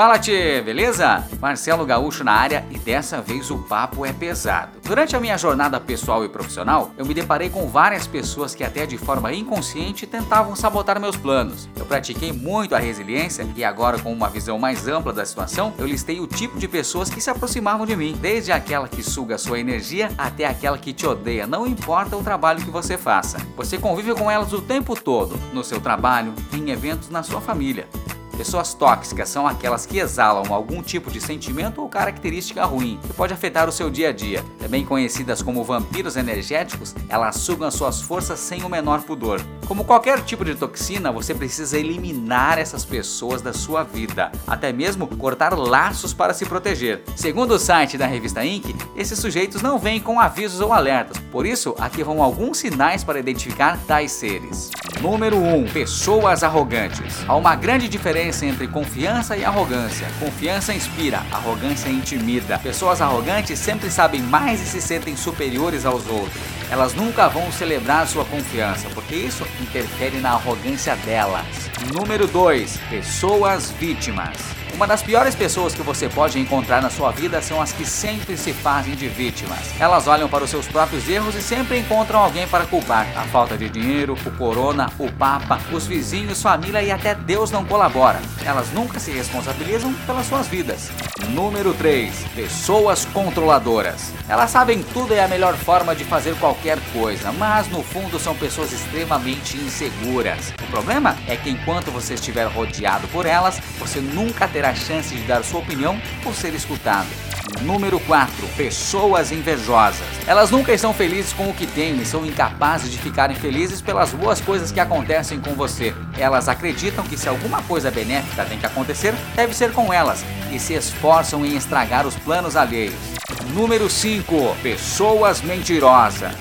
Fala, tchê, beleza? Marcelo Gaúcho na área e dessa vez o papo é pesado. Durante a minha jornada pessoal e profissional, eu me deparei com várias pessoas que até de forma inconsciente tentavam sabotar meus planos. Eu pratiquei muito a resiliência e agora com uma visão mais ampla da situação, eu listei o tipo de pessoas que se aproximavam de mim, desde aquela que suga sua energia até aquela que te odeia, não importa o trabalho que você faça. Você convive com elas o tempo todo, no seu trabalho, em eventos na sua família. Pessoas tóxicas são aquelas que exalam algum tipo de sentimento ou característica ruim que pode afetar o seu dia a dia. Também conhecidas como vampiros energéticos, elas sugam suas forças sem o menor pudor. Como qualquer tipo de toxina, você precisa eliminar essas pessoas da sua vida, até mesmo cortar laços para se proteger. Segundo o site da revista Inc., esses sujeitos não vêm com avisos ou alertas, por isso aqui vão alguns sinais para identificar tais seres. Número 1. Pessoas arrogantes. Há uma grande diferença entre confiança e arrogância. Confiança inspira, arrogância intimida. Pessoas arrogantes sempre sabem mais e se sentem superiores aos outros. Elas nunca vão celebrar sua confiança, porque isso interfere na arrogância delas. Número 2. Pessoas vítimas. Uma das piores pessoas que você pode encontrar na sua vida são as que sempre se fazem de vítimas. Elas olham para os seus próprios erros e sempre encontram alguém para culpar. A falta de dinheiro, o corona, o papa, os vizinhos, família e até Deus não colabora. Elas nunca se responsabilizam pelas suas vidas. Número 3. Pessoas controladoras. Elas sabem tudo é a melhor forma de fazer qualquer coisa, mas no fundo são pessoas extremamente inseguras. O problema é que enquanto você estiver rodeado por elas, você nunca terá a chance de dar sua opinião ou ser escutado. Número 4. Pessoas invejosas. Elas nunca estão felizes com o que têm e são incapazes de ficarem felizes pelas boas coisas que acontecem com você. Elas acreditam que se alguma coisa benéfica tem que acontecer, deve ser com elas e se esforçam em estragar os planos alheios. Número 5. Pessoas mentirosas.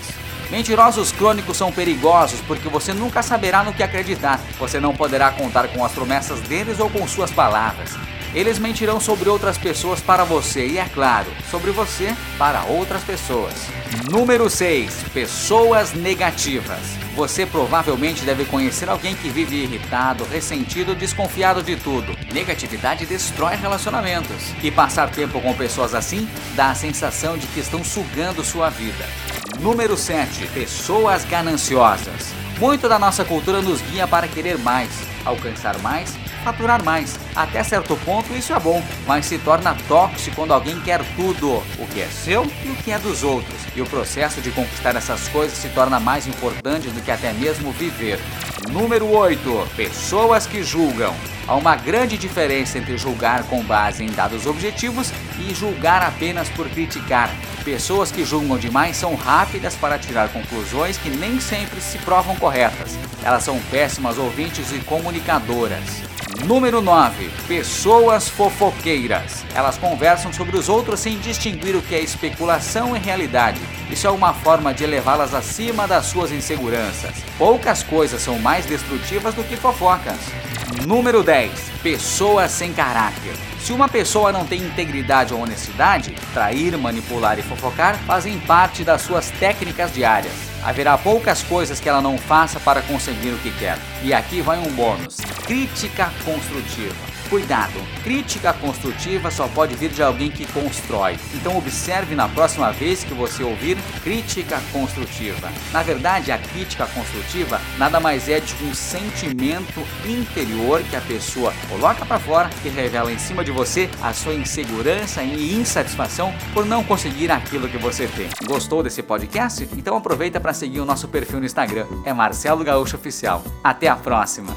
Mentirosos crônicos são perigosos porque você nunca saberá no que acreditar. Você não poderá contar com as promessas deles ou com suas palavras. Eles mentirão sobre outras pessoas para você e, é claro, sobre você para outras pessoas. Número 6. Pessoas negativas. Você provavelmente deve conhecer alguém que vive irritado, ressentido, desconfiado de tudo. Negatividade destrói relacionamentos. E passar tempo com pessoas assim dá a sensação de que estão sugando sua vida. Número 7. Pessoas gananciosas. Muito da nossa cultura nos guia para querer mais, alcançar mais faturar mais. Até certo ponto isso é bom, mas se torna tóxico quando alguém quer tudo, o que é seu e o que é dos outros. E o processo de conquistar essas coisas se torna mais importante do que até mesmo viver. Número 8. Pessoas que julgam. Há uma grande diferença entre julgar com base em dados objetivos e julgar apenas por criticar. Pessoas que julgam demais são rápidas para tirar conclusões que nem sempre se provam corretas. Elas são péssimas ouvintes e comunicadoras. Número 9. Pessoas fofoqueiras. Elas conversam sobre os outros sem distinguir o que é especulação e realidade. Isso é uma forma de elevá-las acima das suas inseguranças. Poucas coisas são mais destrutivas do que fofocas. Número 10. Pessoas sem caráter. Se uma pessoa não tem integridade ou honestidade, trair, manipular e fofocar fazem parte das suas técnicas diárias. Haverá poucas coisas que ela não faça para conseguir o que quer. E aqui vai um bônus: crítica construtiva. Cuidado, crítica construtiva só pode vir de alguém que constrói. Então observe na próxima vez que você ouvir crítica construtiva. Na verdade, a crítica construtiva nada mais é de um sentimento interior que a pessoa coloca para fora e revela em cima de você a sua insegurança e insatisfação por não conseguir aquilo que você tem. Gostou desse podcast? Então aproveita para seguir o nosso perfil no Instagram. É Marcelo Gaúcho Oficial. Até a próxima.